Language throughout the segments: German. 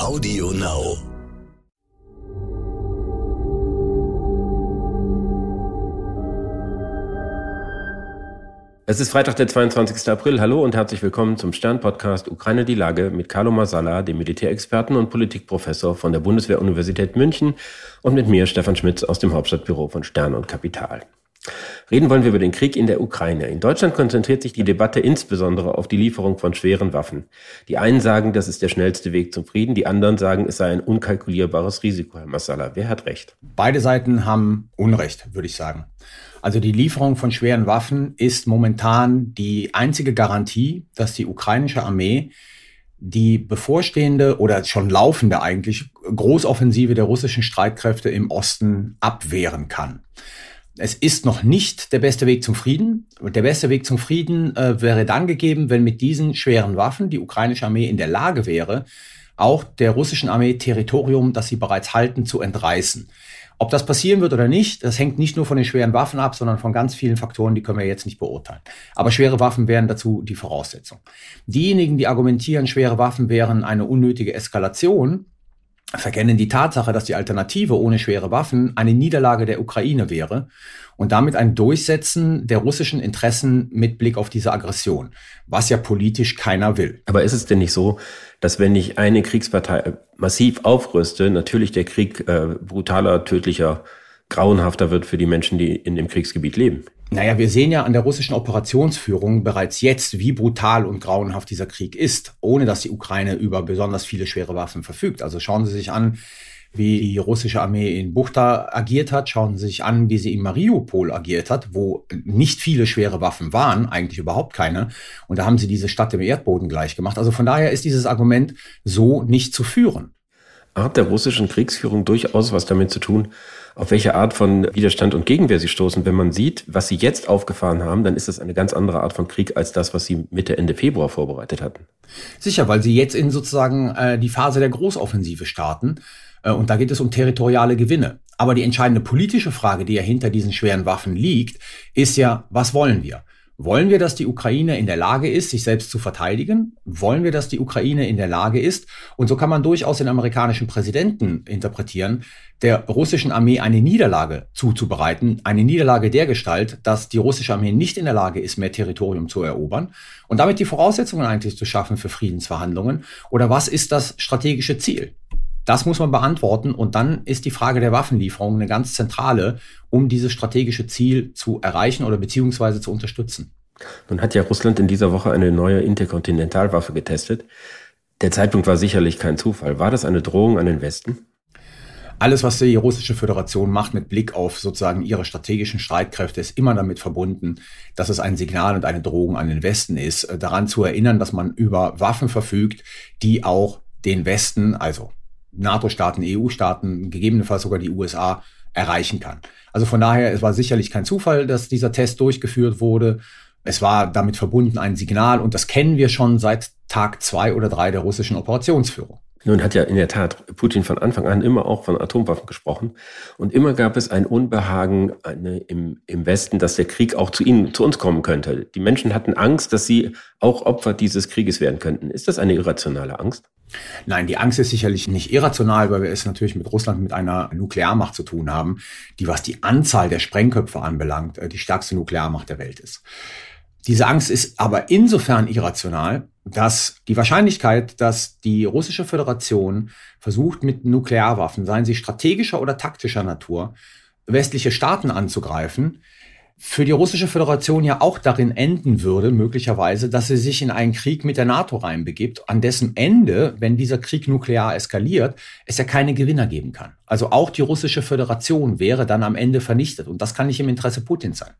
Audio Now. Es ist Freitag, der 22. April. Hallo und herzlich willkommen zum Stern-Podcast Ukraine die Lage mit Carlo Masala, dem Militärexperten und Politikprofessor von der Bundeswehr-Universität München und mit mir, Stefan Schmitz, aus dem Hauptstadtbüro von Stern und Kapital. Reden wollen wir über den Krieg in der Ukraine. In Deutschland konzentriert sich die Debatte insbesondere auf die Lieferung von schweren Waffen. Die einen sagen, das ist der schnellste Weg zum Frieden, die anderen sagen, es sei ein unkalkulierbares Risiko, Herr Massala. Wer hat recht? Beide Seiten haben Unrecht, würde ich sagen. Also die Lieferung von schweren Waffen ist momentan die einzige Garantie, dass die ukrainische Armee die bevorstehende oder schon laufende eigentlich Großoffensive der russischen Streitkräfte im Osten abwehren kann. Es ist noch nicht der beste Weg zum Frieden. Der beste Weg zum Frieden äh, wäre dann gegeben, wenn mit diesen schweren Waffen die ukrainische Armee in der Lage wäre, auch der russischen Armee Territorium, das sie bereits halten, zu entreißen. Ob das passieren wird oder nicht, das hängt nicht nur von den schweren Waffen ab, sondern von ganz vielen Faktoren, die können wir jetzt nicht beurteilen. Aber schwere Waffen wären dazu die Voraussetzung. Diejenigen, die argumentieren, schwere Waffen wären eine unnötige Eskalation, verkennen die Tatsache, dass die Alternative ohne schwere Waffen eine Niederlage der Ukraine wäre und damit ein Durchsetzen der russischen Interessen mit Blick auf diese Aggression, was ja politisch keiner will. Aber ist es denn nicht so, dass wenn ich eine Kriegspartei massiv aufrüste, natürlich der Krieg äh, brutaler, tödlicher, grauenhafter wird für die Menschen, die in dem Kriegsgebiet leben? Naja, wir sehen ja an der russischen Operationsführung bereits jetzt, wie brutal und grauenhaft dieser Krieg ist, ohne dass die Ukraine über besonders viele schwere Waffen verfügt. Also schauen Sie sich an, wie die russische Armee in Buchta agiert hat. Schauen Sie sich an, wie sie in Mariupol agiert hat, wo nicht viele schwere Waffen waren, eigentlich überhaupt keine. Und da haben sie diese Stadt im Erdboden gleich gemacht. Also von daher ist dieses Argument so nicht zu führen. Hat der russischen Kriegsführung durchaus was damit zu tun, auf welche Art von Widerstand und Gegenwehr sie stoßen. Wenn man sieht, was sie jetzt aufgefahren haben, dann ist das eine ganz andere Art von Krieg als das, was sie Mitte, Ende Februar vorbereitet hatten. Sicher, weil sie jetzt in sozusagen äh, die Phase der Großoffensive starten. Äh, und da geht es um territoriale Gewinne. Aber die entscheidende politische Frage, die ja hinter diesen schweren Waffen liegt, ist ja, was wollen wir? Wollen wir, dass die Ukraine in der Lage ist, sich selbst zu verteidigen? Wollen wir, dass die Ukraine in der Lage ist, und so kann man durchaus den amerikanischen Präsidenten interpretieren, der russischen Armee eine Niederlage zuzubereiten, eine Niederlage der Gestalt, dass die russische Armee nicht in der Lage ist, mehr Territorium zu erobern und damit die Voraussetzungen eigentlich zu schaffen für Friedensverhandlungen? Oder was ist das strategische Ziel? Das muss man beantworten und dann ist die Frage der Waffenlieferung eine ganz zentrale, um dieses strategische Ziel zu erreichen oder beziehungsweise zu unterstützen. Nun hat ja Russland in dieser Woche eine neue Interkontinentalwaffe getestet. Der Zeitpunkt war sicherlich kein Zufall. War das eine Drohung an den Westen? Alles, was die russische Föderation macht mit Blick auf sozusagen ihre strategischen Streitkräfte, ist immer damit verbunden, dass es ein Signal und eine Drohung an den Westen ist, daran zu erinnern, dass man über Waffen verfügt, die auch den Westen, also NATO-Staaten, EU-Staaten, gegebenenfalls sogar die USA erreichen kann. Also von daher, es war sicherlich kein Zufall, dass dieser Test durchgeführt wurde. Es war damit verbunden ein Signal und das kennen wir schon seit Tag zwei oder drei der russischen Operationsführung. Nun hat ja in der Tat Putin von Anfang an immer auch von Atomwaffen gesprochen. Und immer gab es ein Unbehagen eine, im, im Westen, dass der Krieg auch zu ihnen, zu uns kommen könnte. Die Menschen hatten Angst, dass sie auch Opfer dieses Krieges werden könnten. Ist das eine irrationale Angst? Nein, die Angst ist sicherlich nicht irrational, weil wir es natürlich mit Russland mit einer Nuklearmacht zu tun haben, die was die Anzahl der Sprengköpfe anbelangt, äh, die stärkste Nuklearmacht der Welt ist. Diese Angst ist aber insofern irrational, dass die Wahrscheinlichkeit, dass die russische Föderation versucht, mit Nuklearwaffen, seien sie strategischer oder taktischer Natur, westliche Staaten anzugreifen, für die russische Föderation ja auch darin enden würde, möglicherweise, dass sie sich in einen Krieg mit der NATO reinbegibt, an dessen Ende, wenn dieser Krieg nuklear eskaliert, es ja keine Gewinner geben kann. Also auch die russische Föderation wäre dann am Ende vernichtet. Und das kann nicht im Interesse Putins sein.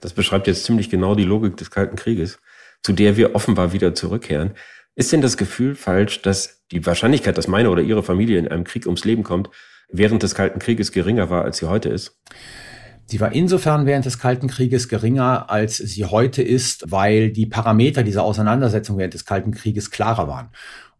Das beschreibt jetzt ziemlich genau die Logik des Kalten Krieges, zu der wir offenbar wieder zurückkehren. Ist denn das Gefühl falsch, dass die Wahrscheinlichkeit, dass meine oder Ihre Familie in einem Krieg ums Leben kommt, während des Kalten Krieges geringer war, als sie heute ist? Sie war insofern während des Kalten Krieges geringer, als sie heute ist, weil die Parameter dieser Auseinandersetzung während des Kalten Krieges klarer waren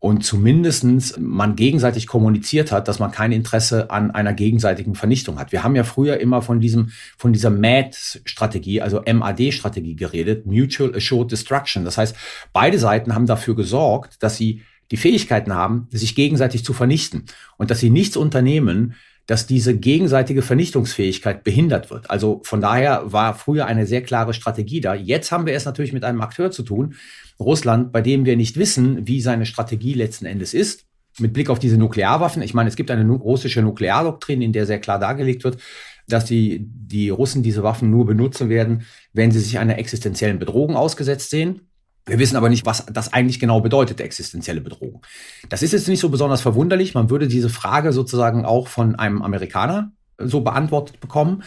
und zumindestens man gegenseitig kommuniziert hat, dass man kein Interesse an einer gegenseitigen Vernichtung hat. Wir haben ja früher immer von diesem, von dieser MAD-Strategie, also MAD-Strategie geredet, Mutual Assured Destruction. Das heißt, beide Seiten haben dafür gesorgt, dass sie die Fähigkeiten haben, sich gegenseitig zu vernichten und dass sie nichts unternehmen, dass diese gegenseitige Vernichtungsfähigkeit behindert wird. Also von daher war früher eine sehr klare Strategie da. Jetzt haben wir es natürlich mit einem Akteur zu tun, Russland, bei dem wir nicht wissen, wie seine Strategie letzten Endes ist. Mit Blick auf diese Nuklearwaffen. Ich meine, es gibt eine russische Nukleardoktrin, in der sehr klar dargelegt wird, dass die, die Russen diese Waffen nur benutzen werden, wenn sie sich einer existenziellen Bedrohung ausgesetzt sehen. Wir wissen aber nicht, was das eigentlich genau bedeutet, existenzielle Bedrohung. Das ist jetzt nicht so besonders verwunderlich. Man würde diese Frage sozusagen auch von einem Amerikaner so beantwortet bekommen.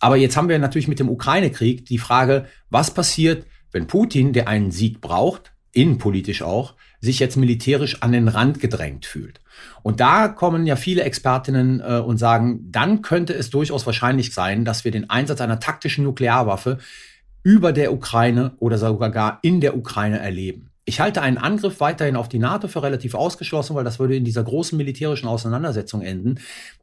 Aber jetzt haben wir natürlich mit dem Ukraine-Krieg die Frage, was passiert, wenn Putin, der einen Sieg braucht, innenpolitisch auch, sich jetzt militärisch an den Rand gedrängt fühlt. Und da kommen ja viele Expertinnen äh, und sagen, dann könnte es durchaus wahrscheinlich sein, dass wir den Einsatz einer taktischen Nuklearwaffe über der Ukraine oder sogar gar in der Ukraine erleben. Ich halte einen Angriff weiterhin auf die NATO für relativ ausgeschlossen, weil das würde in dieser großen militärischen Auseinandersetzung enden,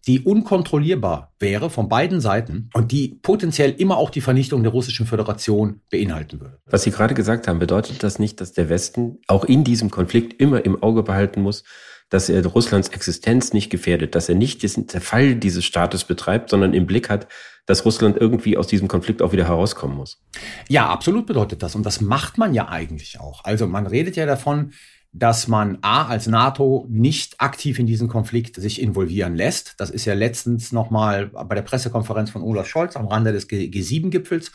die unkontrollierbar wäre von beiden Seiten und die potenziell immer auch die Vernichtung der russischen Föderation beinhalten würde. Was Sie gerade gesagt haben, bedeutet das nicht, dass der Westen auch in diesem Konflikt immer im Auge behalten muss, dass er Russlands Existenz nicht gefährdet, dass er nicht den Zerfall dieses Staates betreibt, sondern im Blick hat, dass Russland irgendwie aus diesem Konflikt auch wieder herauskommen muss. Ja, absolut bedeutet das. Und das macht man ja eigentlich auch. Also man redet ja davon, dass man A als NATO nicht aktiv in diesen Konflikt sich involvieren lässt. Das ist ja letztens nochmal bei der Pressekonferenz von Olaf Scholz am Rande des G7-Gipfels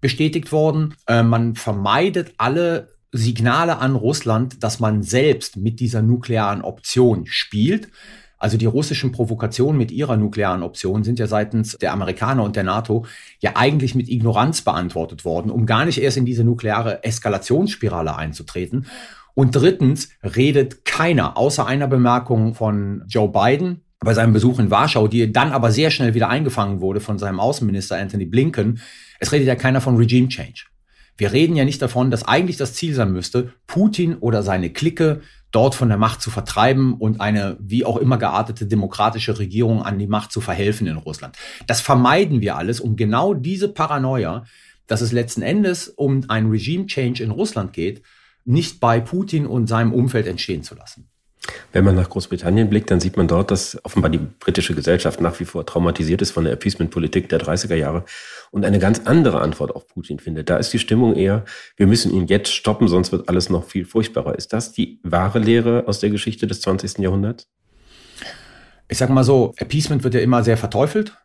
bestätigt worden. Äh, man vermeidet alle Signale an Russland, dass man selbst mit dieser nuklearen Option spielt. Also die russischen Provokationen mit ihrer nuklearen Option sind ja seitens der Amerikaner und der NATO ja eigentlich mit Ignoranz beantwortet worden, um gar nicht erst in diese nukleare Eskalationsspirale einzutreten. Und drittens redet keiner, außer einer Bemerkung von Joe Biden bei seinem Besuch in Warschau, die dann aber sehr schnell wieder eingefangen wurde von seinem Außenminister Anthony Blinken. Es redet ja keiner von Regime Change. Wir reden ja nicht davon, dass eigentlich das Ziel sein müsste, Putin oder seine Clique dort von der Macht zu vertreiben und eine wie auch immer geartete demokratische Regierung an die Macht zu verhelfen in Russland. Das vermeiden wir alles, um genau diese Paranoia, dass es letzten Endes um ein Regime-Change in Russland geht, nicht bei Putin und seinem Umfeld entstehen zu lassen. Wenn man nach Großbritannien blickt, dann sieht man dort, dass offenbar die britische Gesellschaft nach wie vor traumatisiert ist von der Appeasement-Politik der 30er Jahre und eine ganz andere Antwort auf Putin findet. Da ist die Stimmung eher, wir müssen ihn jetzt stoppen, sonst wird alles noch viel furchtbarer. Ist das die wahre Lehre aus der Geschichte des 20. Jahrhunderts? Ich sage mal so, Appeasement wird ja immer sehr verteufelt.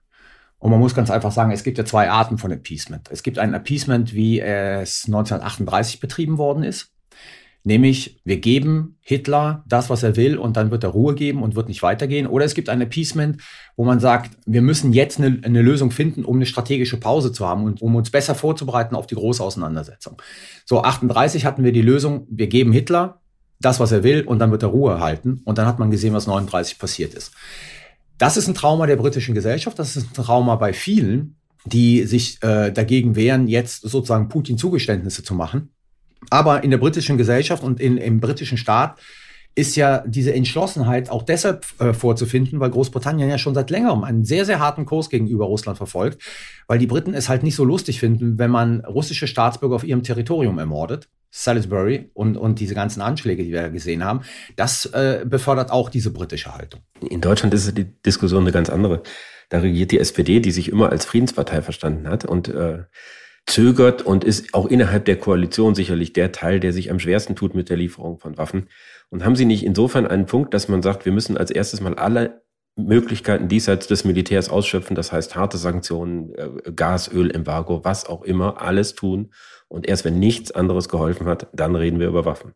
Und man muss ganz einfach sagen, es gibt ja zwei Arten von Appeasement. Es gibt ein Appeasement, wie es 1938 betrieben worden ist. Nämlich, wir geben Hitler das, was er will, und dann wird er Ruhe geben und wird nicht weitergehen. Oder es gibt ein Appeasement, wo man sagt, wir müssen jetzt eine, eine Lösung finden, um eine strategische Pause zu haben und um uns besser vorzubereiten auf die große Auseinandersetzung. So, 38 hatten wir die Lösung, wir geben Hitler das, was er will, und dann wird er Ruhe halten. Und dann hat man gesehen, was 39 passiert ist. Das ist ein Trauma der britischen Gesellschaft, das ist ein Trauma bei vielen, die sich äh, dagegen wehren, jetzt sozusagen Putin Zugeständnisse zu machen aber in der britischen Gesellschaft und in, im britischen Staat ist ja diese Entschlossenheit auch deshalb äh, vorzufinden, weil Großbritannien ja schon seit längerem einen sehr, sehr harten Kurs gegenüber Russland verfolgt, weil die Briten es halt nicht so lustig finden, wenn man russische Staatsbürger auf ihrem Territorium ermordet. Salisbury und, und diese ganzen Anschläge, die wir gesehen haben, das äh, befördert auch diese britische Haltung. In Deutschland ist die Diskussion eine ganz andere. Da regiert die SPD, die sich immer als Friedenspartei verstanden hat und äh, zögert und ist auch innerhalb der Koalition sicherlich der Teil, der sich am schwersten tut mit der Lieferung von Waffen. Und haben Sie nicht insofern einen Punkt, dass man sagt, wir müssen als erstes mal alle Möglichkeiten diesseits des Militärs ausschöpfen, das heißt harte Sanktionen, äh, Gas, Ölembargo, was auch immer, alles tun. Und erst wenn nichts anderes geholfen hat, dann reden wir über Waffen.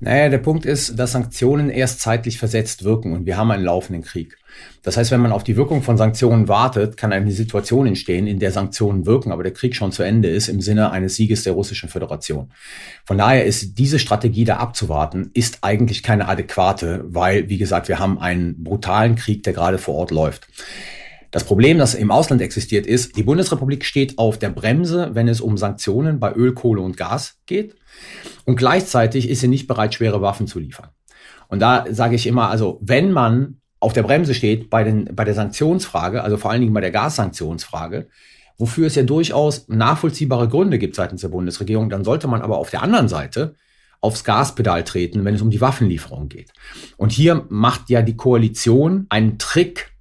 Naja, der Punkt ist, dass Sanktionen erst zeitlich versetzt wirken und wir haben einen laufenden Krieg. Das heißt, wenn man auf die Wirkung von Sanktionen wartet, kann eine Situation entstehen, in der Sanktionen wirken, aber der Krieg schon zu Ende ist im Sinne eines Sieges der russischen Föderation. Von daher ist diese Strategie da abzuwarten, ist eigentlich keine adäquate, weil, wie gesagt, wir haben einen brutalen Krieg, der gerade vor Ort läuft. Das Problem, das im Ausland existiert, ist, die Bundesrepublik steht auf der Bremse, wenn es um Sanktionen bei Öl, Kohle und Gas geht. Und gleichzeitig ist sie nicht bereit, schwere Waffen zu liefern. Und da sage ich immer, also wenn man auf der Bremse steht bei, den, bei der Sanktionsfrage, also vor allen Dingen bei der Gassanktionsfrage, wofür es ja durchaus nachvollziehbare Gründe gibt seitens der Bundesregierung, dann sollte man aber auf der anderen Seite aufs Gaspedal treten, wenn es um die Waffenlieferung geht. Und hier macht ja die Koalition einen Trick.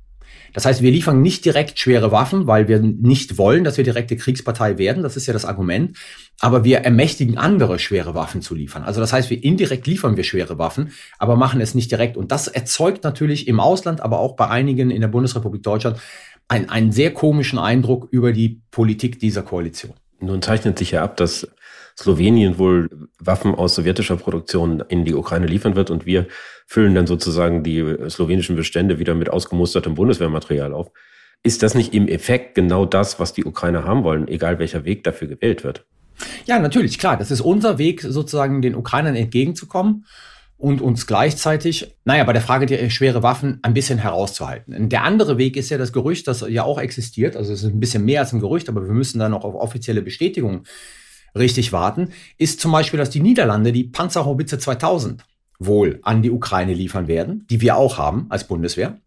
Das heißt, wir liefern nicht direkt schwere Waffen, weil wir nicht wollen, dass wir direkte Kriegspartei werden. Das ist ja das Argument. Aber wir ermächtigen andere, schwere Waffen zu liefern. Also das heißt, wir indirekt liefern wir schwere Waffen, aber machen es nicht direkt. Und das erzeugt natürlich im Ausland, aber auch bei einigen in der Bundesrepublik Deutschland einen, einen sehr komischen Eindruck über die Politik dieser Koalition. Nun zeichnet sich ja ab, dass Slowenien wohl Waffen aus sowjetischer Produktion in die Ukraine liefern wird und wir füllen dann sozusagen die slowenischen Bestände wieder mit ausgemustertem Bundeswehrmaterial auf. Ist das nicht im Effekt genau das, was die Ukrainer haben wollen, egal welcher Weg dafür gewählt wird? Ja, natürlich, klar. Das ist unser Weg, sozusagen den Ukrainern entgegenzukommen und uns gleichzeitig, naja, bei der Frage der schwere Waffen ein bisschen herauszuhalten. Der andere Weg ist ja das Gerücht, das ja auch existiert. Also es ist ein bisschen mehr als ein Gerücht, aber wir müssen dann noch auf offizielle Bestätigung richtig warten, ist zum Beispiel, dass die Niederlande die Panzerhaubitze 2000 wohl an die Ukraine liefern werden, die wir auch haben als Bundeswehr,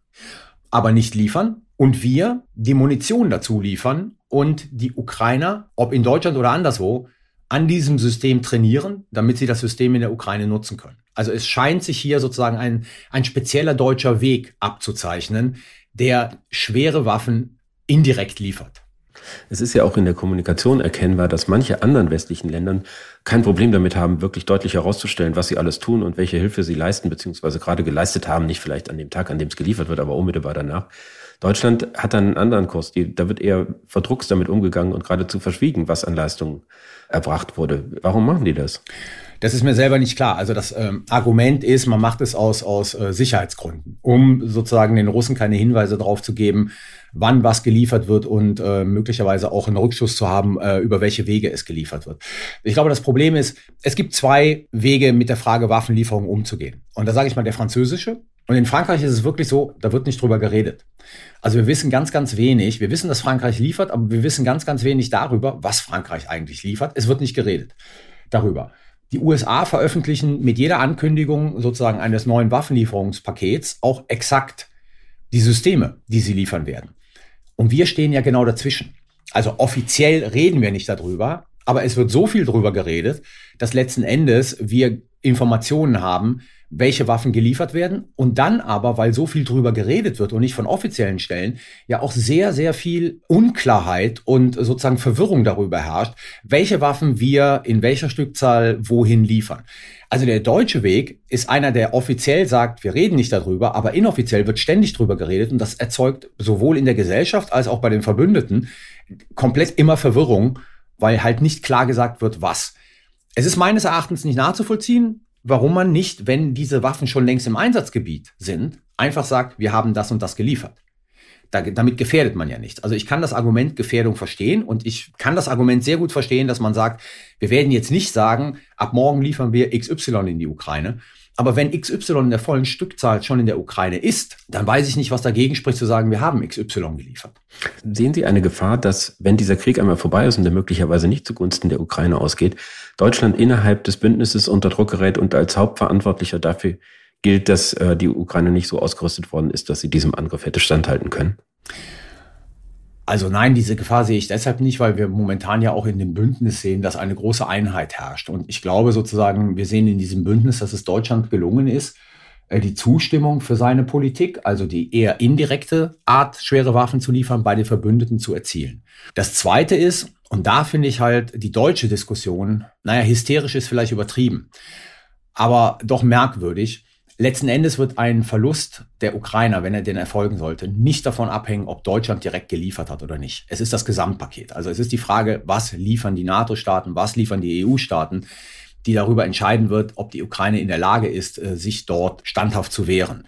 aber nicht liefern und wir die Munition dazu liefern und die Ukrainer, ob in Deutschland oder anderswo, an diesem System trainieren, damit sie das System in der Ukraine nutzen können. Also es scheint sich hier sozusagen ein, ein spezieller deutscher Weg abzuzeichnen, der schwere Waffen indirekt liefert. Es ist ja auch in der Kommunikation erkennbar, dass manche anderen westlichen Ländern kein Problem damit haben, wirklich deutlich herauszustellen, was sie alles tun und welche Hilfe sie leisten, beziehungsweise gerade geleistet haben, nicht vielleicht an dem Tag, an dem es geliefert wird, aber unmittelbar danach. Deutschland hat einen anderen Kurs. Die, da wird eher verdruckst damit umgegangen und geradezu verschwiegen, was an Leistungen erbracht wurde. Warum machen die das? Das ist mir selber nicht klar. Also das ähm, Argument ist, man macht es aus, aus äh, Sicherheitsgründen, um sozusagen den Russen keine Hinweise darauf zu geben, wann was geliefert wird und äh, möglicherweise auch einen Rückschuss zu haben, äh, über welche Wege es geliefert wird. Ich glaube, das Problem ist, es gibt zwei Wege, mit der Frage Waffenlieferung umzugehen. Und da sage ich mal der französische. Und in Frankreich ist es wirklich so, da wird nicht drüber geredet. Also wir wissen ganz, ganz wenig. Wir wissen, dass Frankreich liefert, aber wir wissen ganz, ganz wenig darüber, was Frankreich eigentlich liefert. Es wird nicht geredet darüber. Die USA veröffentlichen mit jeder Ankündigung sozusagen eines neuen Waffenlieferungspakets auch exakt die Systeme, die sie liefern werden. Und wir stehen ja genau dazwischen. Also offiziell reden wir nicht darüber, aber es wird so viel darüber geredet, dass letzten Endes wir Informationen haben, welche Waffen geliefert werden und dann aber, weil so viel drüber geredet wird und nicht von offiziellen Stellen, ja auch sehr, sehr viel Unklarheit und sozusagen Verwirrung darüber herrscht, welche Waffen wir in welcher Stückzahl wohin liefern. Also der deutsche Weg ist einer, der offiziell sagt, wir reden nicht darüber, aber inoffiziell wird ständig drüber geredet und das erzeugt sowohl in der Gesellschaft als auch bei den Verbündeten komplett immer Verwirrung, weil halt nicht klar gesagt wird, was. Es ist meines Erachtens nicht nachzuvollziehen, warum man nicht, wenn diese Waffen schon längst im Einsatzgebiet sind, einfach sagt, wir haben das und das geliefert. Da, damit gefährdet man ja nichts. Also ich kann das Argument Gefährdung verstehen und ich kann das Argument sehr gut verstehen, dass man sagt, wir werden jetzt nicht sagen, ab morgen liefern wir XY in die Ukraine. Aber wenn XY in der vollen Stückzahl schon in der Ukraine ist, dann weiß ich nicht, was dagegen spricht zu sagen, wir haben XY geliefert. Sehen Sie eine Gefahr, dass, wenn dieser Krieg einmal vorbei ist und der möglicherweise nicht zugunsten der Ukraine ausgeht, Deutschland innerhalb des Bündnisses unter Druck gerät und als Hauptverantwortlicher dafür gilt, dass äh, die Ukraine nicht so ausgerüstet worden ist, dass sie diesem Angriff hätte standhalten können? Also nein, diese Gefahr sehe ich deshalb nicht, weil wir momentan ja auch in dem Bündnis sehen, dass eine große Einheit herrscht. Und ich glaube sozusagen, wir sehen in diesem Bündnis, dass es Deutschland gelungen ist, äh, die Zustimmung für seine Politik, also die eher indirekte Art, schwere Waffen zu liefern, bei den Verbündeten zu erzielen. Das Zweite ist, und da finde ich halt die deutsche Diskussion, naja, hysterisch ist vielleicht übertrieben, aber doch merkwürdig. Letzten Endes wird ein Verlust der Ukrainer, wenn er denn erfolgen sollte, nicht davon abhängen, ob Deutschland direkt geliefert hat oder nicht. Es ist das Gesamtpaket. Also es ist die Frage, was liefern die NATO-Staaten, was liefern die EU-Staaten, die darüber entscheiden wird, ob die Ukraine in der Lage ist, äh, sich dort standhaft zu wehren.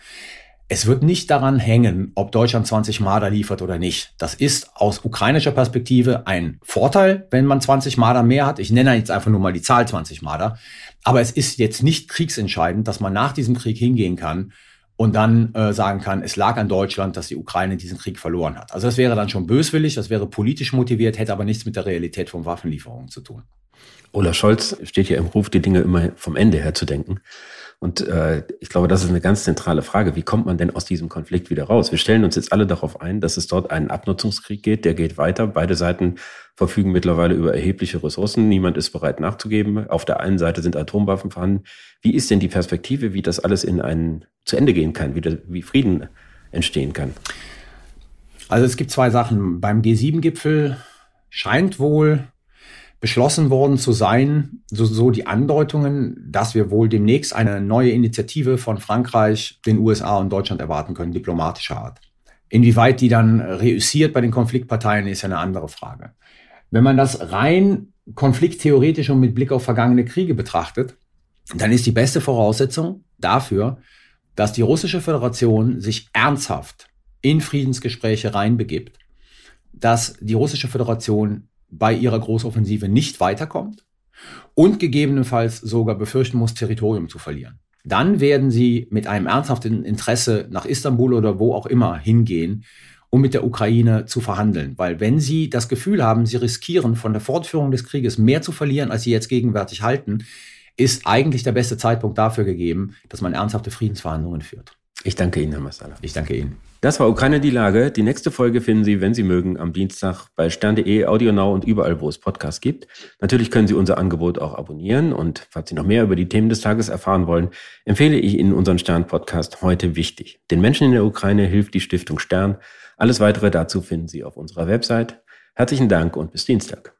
Es wird nicht daran hängen, ob Deutschland 20 Marder liefert oder nicht. Das ist aus ukrainischer Perspektive ein Vorteil, wenn man 20 Marder mehr hat. Ich nenne jetzt einfach nur mal die Zahl 20 Marder. Aber es ist jetzt nicht kriegsentscheidend, dass man nach diesem Krieg hingehen kann und dann äh, sagen kann, es lag an Deutschland, dass die Ukraine diesen Krieg verloren hat. Also das wäre dann schon böswillig, das wäre politisch motiviert, hätte aber nichts mit der Realität von Waffenlieferungen zu tun. Olaf Scholz steht ja im Ruf, die Dinge immer vom Ende her zu denken Und äh, ich glaube, das ist eine ganz zentrale Frage. Wie kommt man denn aus diesem Konflikt wieder raus? Wir stellen uns jetzt alle darauf ein, dass es dort einen Abnutzungskrieg geht. Der geht weiter. Beide Seiten verfügen mittlerweile über erhebliche Ressourcen. Niemand ist bereit nachzugeben. Auf der einen Seite sind Atomwaffen vorhanden. Wie ist denn die Perspektive, wie das alles in einen zu Ende gehen kann, wie, das, wie Frieden entstehen kann? Also es gibt zwei Sachen. Beim G7-Gipfel scheint wohl beschlossen worden zu sein, so, so die Andeutungen, dass wir wohl demnächst eine neue Initiative von Frankreich, den USA und Deutschland erwarten können, diplomatischer Art. Inwieweit die dann reüssiert bei den Konfliktparteien, ist ja eine andere Frage. Wenn man das rein konflikttheoretisch und mit Blick auf vergangene Kriege betrachtet, dann ist die beste Voraussetzung dafür, dass die russische Föderation sich ernsthaft in Friedensgespräche reinbegibt, dass die russische Föderation bei ihrer Großoffensive nicht weiterkommt und gegebenenfalls sogar befürchten muss, Territorium zu verlieren. Dann werden sie mit einem ernsthaften Interesse nach Istanbul oder wo auch immer hingehen, um mit der Ukraine zu verhandeln. Weil wenn sie das Gefühl haben, sie riskieren von der Fortführung des Krieges mehr zu verlieren, als sie jetzt gegenwärtig halten, ist eigentlich der beste Zeitpunkt dafür gegeben, dass man ernsthafte Friedensverhandlungen führt. Ich danke Ihnen, Herr Massala. Ich danke Ihnen. Das war Ukraine die Lage. Die nächste Folge finden Sie, wenn Sie mögen, am Dienstag bei stern.de, AudioNow und überall, wo es Podcasts gibt. Natürlich können Sie unser Angebot auch abonnieren und falls Sie noch mehr über die Themen des Tages erfahren wollen, empfehle ich Ihnen unseren Stern-Podcast heute wichtig. Den Menschen in der Ukraine hilft die Stiftung Stern. Alles weitere dazu finden Sie auf unserer Website. Herzlichen Dank und bis Dienstag.